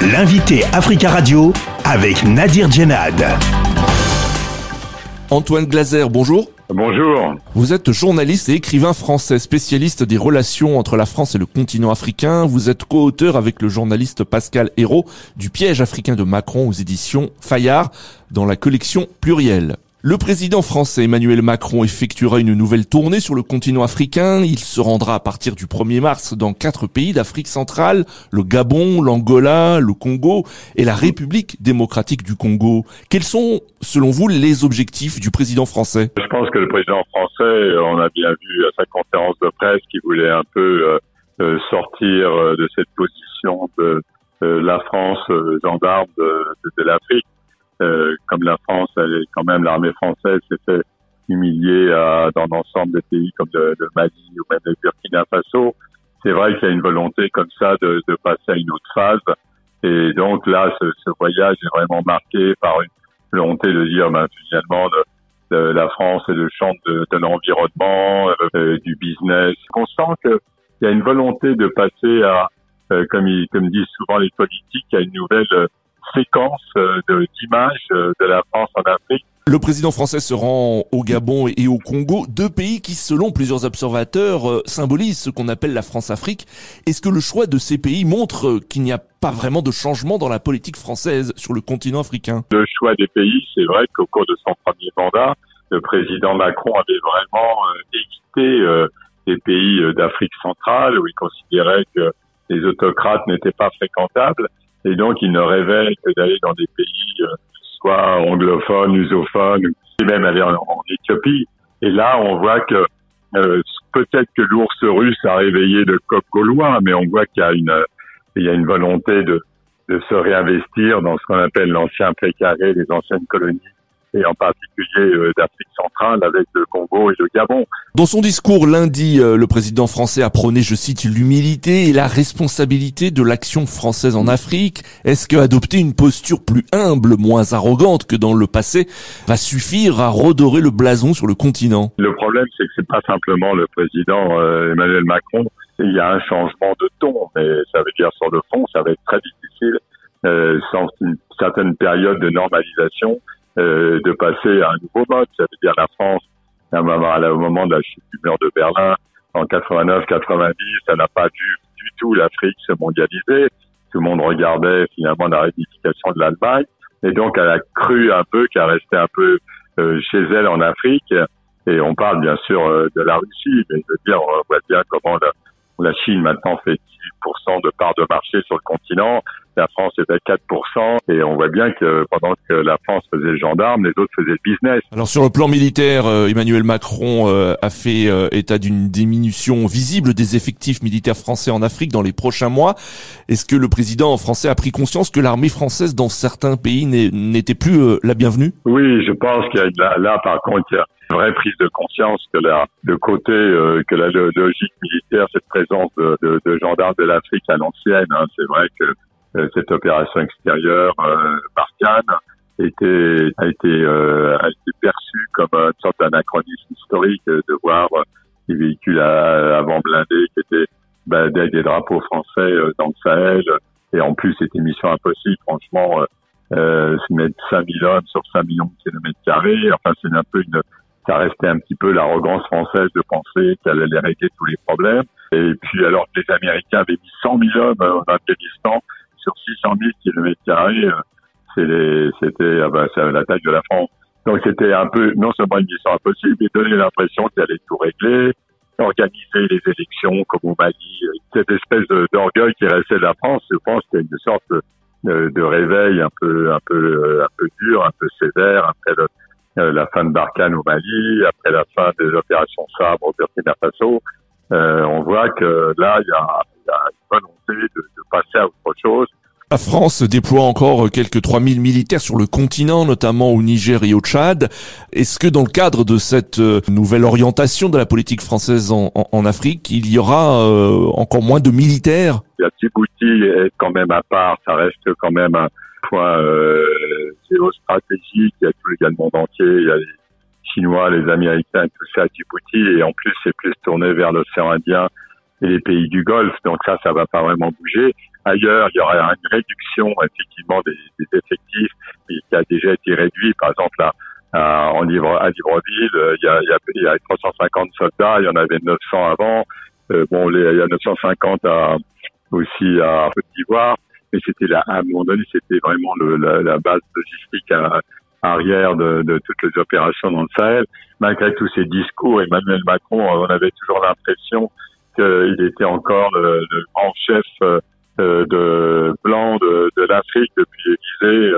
L'invité Africa Radio avec Nadir Djenad. Antoine Glaser, bonjour. Bonjour. Vous êtes journaliste et écrivain français, spécialiste des relations entre la France et le continent africain. Vous êtes co-auteur avec le journaliste Pascal Hérault du piège africain de Macron aux éditions Fayard dans la collection Pluriel. Le président français Emmanuel Macron effectuera une nouvelle tournée sur le continent africain. Il se rendra à partir du 1er mars dans quatre pays d'Afrique centrale, le Gabon, l'Angola, le Congo et la République démocratique du Congo. Quels sont, selon vous, les objectifs du président français? Je pense que le président français, on a bien vu à sa conférence de presse qu'il voulait un peu euh, euh, sortir euh, de cette position de la France gendarme de l'Afrique euh, comme la France, elle quand même l'armée française s'est fait humilier à, dans l'ensemble des pays comme le, le, Mali ou même le Burkina Faso. C'est vrai qu'il y a une volonté comme ça de, de, passer à une autre phase. Et donc là, ce, ce, voyage est vraiment marqué par une volonté de dire, ben, finalement, de, de la France est le champ de, de l'environnement, euh, du business. On sent qu'il y a une volonté de passer à, euh, comme, ils, comme disent souvent les politiques, à une nouvelle séquence euh, d'images euh, de la France en Afrique. Le président français se rend au Gabon et au Congo, deux pays qui, selon plusieurs observateurs, euh, symbolisent ce qu'on appelle la France-Afrique. Est-ce que le choix de ces pays montre qu'il n'y a pas vraiment de changement dans la politique française sur le continent africain? Le choix des pays, c'est vrai qu'au cours de son premier mandat, le président Macron avait vraiment évité des pays d'Afrique centrale où il considérait que les autocrates n'étaient pas fréquentables. Et donc, il ne rêvait que d'aller dans des pays euh, soit anglophones, lusophones, et même aller en, Éthiopie. Et là, on voit que euh, peut-être que l'ours russe a réveillé le coq gaulois, mais on voit qu'il y a une, il y a une volonté de, de se réinvestir dans ce qu'on appelle l'ancien précaré, les anciennes colonies et en particulier euh, d'Afrique centrale avec le Congo et le Gabon. Dans son discours lundi, euh, le président français a prôné, je cite, l'humilité et la responsabilité de l'action française en Afrique. Est-ce que adopter une posture plus humble, moins arrogante que dans le passé, va suffire à redorer le blason sur le continent? Le problème, c'est que c'est pas simplement le président euh, Emmanuel Macron. Il y a un changement de ton, mais ça veut dire sur le fond, ça va être très difficile sans une certaine période de normalisation euh, de passer à un nouveau mode. Ça veut dire la France, à au moment de la chute du mur de Berlin, en 89-90, ça n'a pas vu du tout l'Afrique se mondialiser. Tout le monde regardait finalement la réunification de l'Allemagne. Et donc, elle a cru un peu qu'elle restait un peu euh, chez elle en Afrique. Et on parle bien sûr euh, de la Russie, mais je veux dire, on voit bien comment la, la Chine maintenant fait 10% de part de marché sur le continent. La France est à 4% et on voit bien que pendant que la France faisait le gendarme, les autres faisaient le business. Alors sur le plan militaire, euh, Emmanuel Macron euh, a fait euh, état d'une diminution visible des effectifs militaires français en Afrique dans les prochains mois. Est-ce que le président français a pris conscience que l'armée française dans certains pays n'était plus la bienvenue? Oui, je pense qu'il y a là, par contre vraie prise de conscience que la, le côté que la logique militaire, cette présence de, de, de gendarmes de l'Afrique à l'ancienne, hein, c'est vrai que euh, cette opération extérieure euh, Barkhane était, a été euh, a été perçue comme une sorte d'anachronisme historique de voir des véhicules avant blindés qui étaient bah, des drapeaux français dans le Sahel. Et en plus c'était mission impossible franchement euh, mettre 5000 hommes sur 5 millions de kilomètres carrés. Enfin c'est un peu une ça restait un petit peu l'arrogance française de penser qu'elle allait régler tous les problèmes et puis alors que les Américains avaient mis 100 000 hommes en Afghanistan sur 600 000 kilomètres carrés, c'était ah ben, la taille de la France. Donc c'était un peu non seulement une mission impossible, mais donner l'impression qu'il allait tout régler, organiser les élections comme au Mali, cette espèce d'orgueil qui restait de la France. Je pense a une sorte de, de, réveil un peu, un peu, un peu dur, un peu sévère après le, euh, la fin de Barkhane au Mali, après la fin des opérations Sabre au Burkina Faso. Euh, on voit que là, il y a, y a, une volonté de, de passer à autre chose la France déploie encore quelques 3000 militaires sur le continent, notamment au Niger et au Tchad. Est-ce que dans le cadre de cette euh, nouvelle orientation de la politique française en, en, Afrique, il y aura euh, encore moins de militaires? La Djibouti est quand même à part, ça reste quand même un point euh, géostratégique. Il y a tout le monde entier, il y a les Chinois, les Américains, tout ça à Djibouti, et en plus c'est plus tourné vers l'océan Indien et les pays du Golfe. Donc ça, ça va pas vraiment bouger. Ailleurs, il y aura une réduction effectivement des, des effectifs qui a déjà été réduit. Par exemple, là, en à Libreville, il y, a, il, y a, il y a 350 soldats, il y en avait 900 avant. Euh, bon, il y a 950 à, aussi à Côte d'Ivoire, mais c'était là, à un moment donné, c'était vraiment le, la, la, base logistique arrière de, de, toutes les opérations dans le Sahel. Malgré tous ces discours, Emmanuel Macron, on avait toujours l'impression qu'il était encore le, le, grand chef euh, de blanc de, de l'Afrique depuis l'Élysée.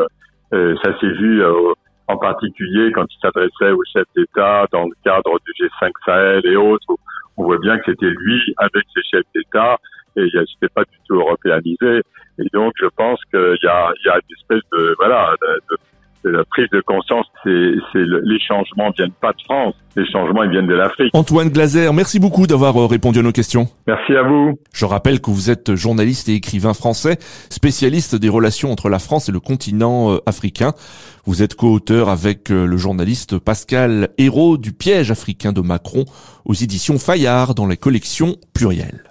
Euh, ça s'est vu euh, en particulier quand il s'adressait aux chefs d'État dans le cadre du G5 Sahel et autres. On voit bien que c'était lui avec ses chefs d'État et il n'était pas du tout européanisé. Et donc, je pense qu'il y a, il y a une espèce de, voilà, de, la prise de conscience, c'est, les changements viennent pas de France, les changements ils viennent de l'Afrique. Antoine Glaser, merci beaucoup d'avoir euh, répondu à nos questions. Merci à vous. Je rappelle que vous êtes journaliste et écrivain français, spécialiste des relations entre la France et le continent euh, africain. Vous êtes co-auteur avec euh, le journaliste Pascal Hérault du piège africain de Macron aux éditions Fayard dans la collection Pluriel.